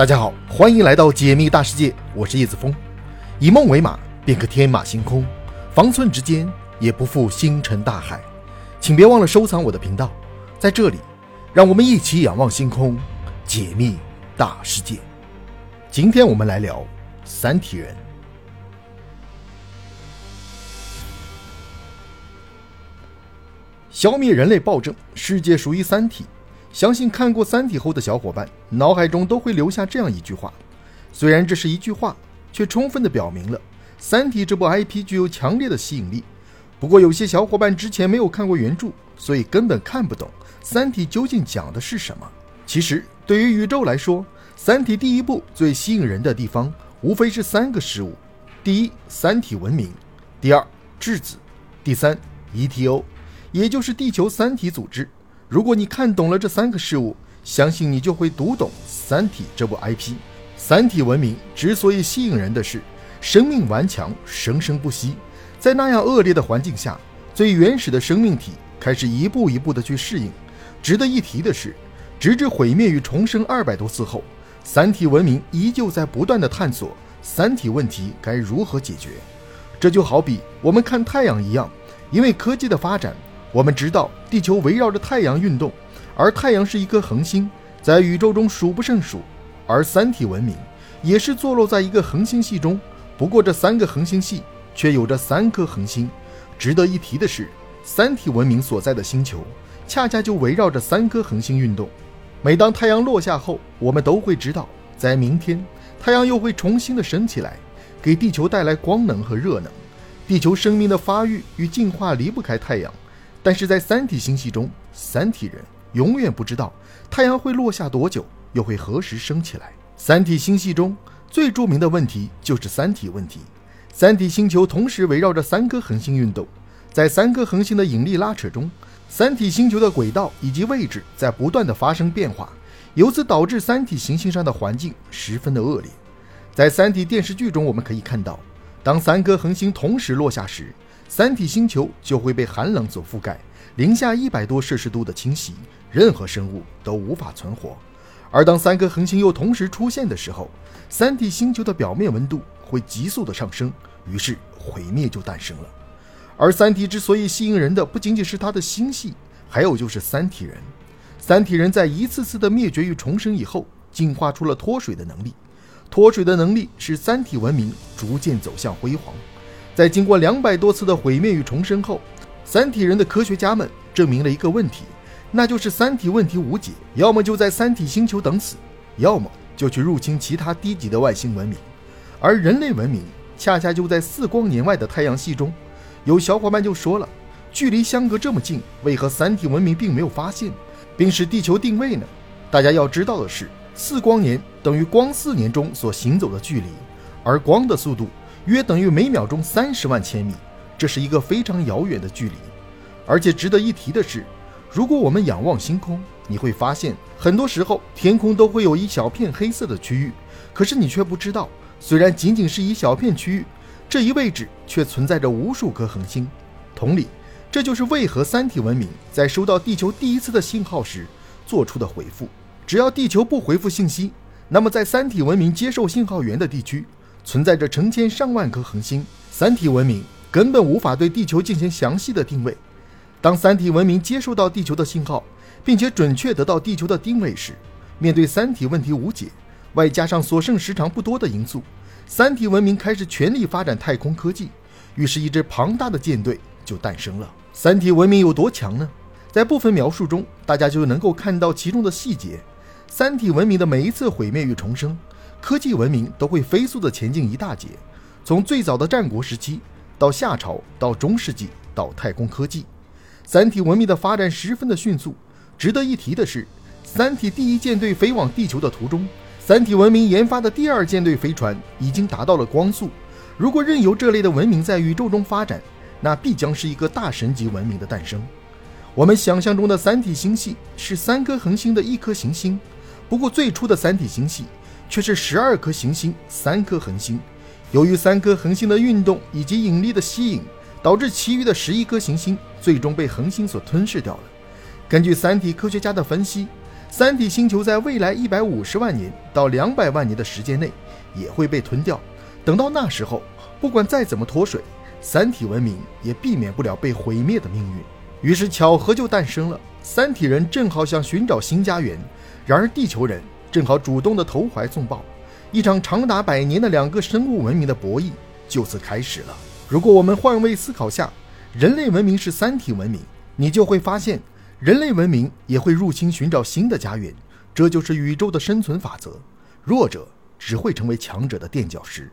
大家好，欢迎来到解密大世界，我是叶子峰。以梦为马，便可天马行空；方寸之间，也不负星辰大海。请别忘了收藏我的频道，在这里，让我们一起仰望星空，解密大世界。今天我们来聊三体人。消灭人类暴政，世界属于三体。相信看过《三体》后的小伙伴，脑海中都会留下这样一句话。虽然这是一句话，却充分的表明了《三体》这部 IP 具有强烈的吸引力。不过，有些小伙伴之前没有看过原著，所以根本看不懂《三体》究竟讲的是什么。其实，对于宇宙来说，《三体》第一部最吸引人的地方，无非是三个事物：第一，三体文明；第二，质子；第三，ETO，也就是地球三体组织。如果你看懂了这三个事物，相信你就会读懂《三体》这部 IP。三体文明之所以吸引人的是，生命顽强，生生不息。在那样恶劣的环境下，最原始的生命体开始一步一步的去适应。值得一提的是，直至毁灭与重生二百多次后，三体文明依旧在不断的探索三体问题该如何解决。这就好比我们看太阳一样，因为科技的发展。我们知道地球围绕着太阳运动，而太阳是一颗恒星，在宇宙中数不胜数。而三体文明也是坐落在一个恒星系中，不过这三个恒星系却有着三颗恒星。值得一提的是，三体文明所在的星球恰恰就围绕着三颗恒星运动。每当太阳落下后，我们都会知道，在明天太阳又会重新的升起来，给地球带来光能和热能。地球生命的发育与进化离不开太阳。但是在三体星系中，三体人永远不知道太阳会落下多久，又会何时升起来。三体星系中最著名的问题就是三体问题。三体星球同时围绕着三颗恒星运动，在三颗恒星的引力拉扯中，三体星球的轨道以及位置在不断的发生变化，由此导致三体行星上的环境十分的恶劣。在三体电视剧中，我们可以看到，当三颗恒星同时落下时，三体星球就会被寒冷所覆盖，零下一百多摄氏度的侵袭，任何生物都无法存活。而当三颗恒星又同时出现的时候，三体星球的表面温度会急速的上升，于是毁灭就诞生了。而三体之所以吸引人的，不仅仅是它的星系，还有就是三体人。三体人在一次次的灭绝与重生以后，进化出了脱水的能力。脱水的能力使三体文明逐渐走向辉煌。在经过两百多次的毁灭与重生后，三体人的科学家们证明了一个问题，那就是三体问题无解，要么就在三体星球等死，要么就去入侵其他低级的外星文明。而人类文明恰恰就在四光年外的太阳系中。有小伙伴就说了，距离相隔这么近，为何三体文明并没有发现，并使地球定位呢？大家要知道的是，四光年等于光四年中所行走的距离，而光的速度。约等于每秒钟三十万千米，这是一个非常遥远的距离。而且值得一提的是，如果我们仰望星空，你会发现，很多时候天空都会有一小片黑色的区域，可是你却不知道，虽然仅仅是一小片区域，这一位置却存在着无数颗恒星。同理，这就是为何三体文明在收到地球第一次的信号时做出的回复。只要地球不回复信息，那么在三体文明接受信号源的地区。存在着成千上万颗恒星，三体文明根本无法对地球进行详细的定位。当三体文明接收到地球的信号，并且准确得到地球的定位时，面对三体问题无解，外加上所剩时长不多的因素，三体文明开始全力发展太空科技。于是，一支庞大的舰队就诞生了。三体文明有多强呢？在部分描述中，大家就能够看到其中的细节。三体文明的每一次毁灭与重生。科技文明都会飞速地前进一大截，从最早的战国时期到夏朝，到中世纪，到太空科技，三体文明的发展十分的迅速。值得一提的是，三体第一舰队飞往地球的途中，三体文明研发的第二舰队飞船已经达到了光速。如果任由这类的文明在宇宙中发展，那必将是一个大神级文明的诞生。我们想象中的三体星系是三颗恒星的一颗行星，不过最初的三体星系。却是十二颗行星，三颗恒星。由于三颗恒星的运动以及引力的吸引，导致其余的十一颗行星最终被恒星所吞噬掉了。根据三体科学家的分析，三体星球在未来一百五十万年到两百万年的时间内也会被吞掉。等到那时候，不管再怎么脱水，三体文明也避免不了被毁灭的命运。于是巧合就诞生了，三体人正好想寻找新家园，然而地球人正好主动的投怀送抱，一场长达百年的两个生物文明的博弈就此开始了。如果我们换位思考下，人类文明是三体文明，你就会发现，人类文明也会入侵寻找新的家园，这就是宇宙的生存法则。弱者只会成为强者的垫脚石。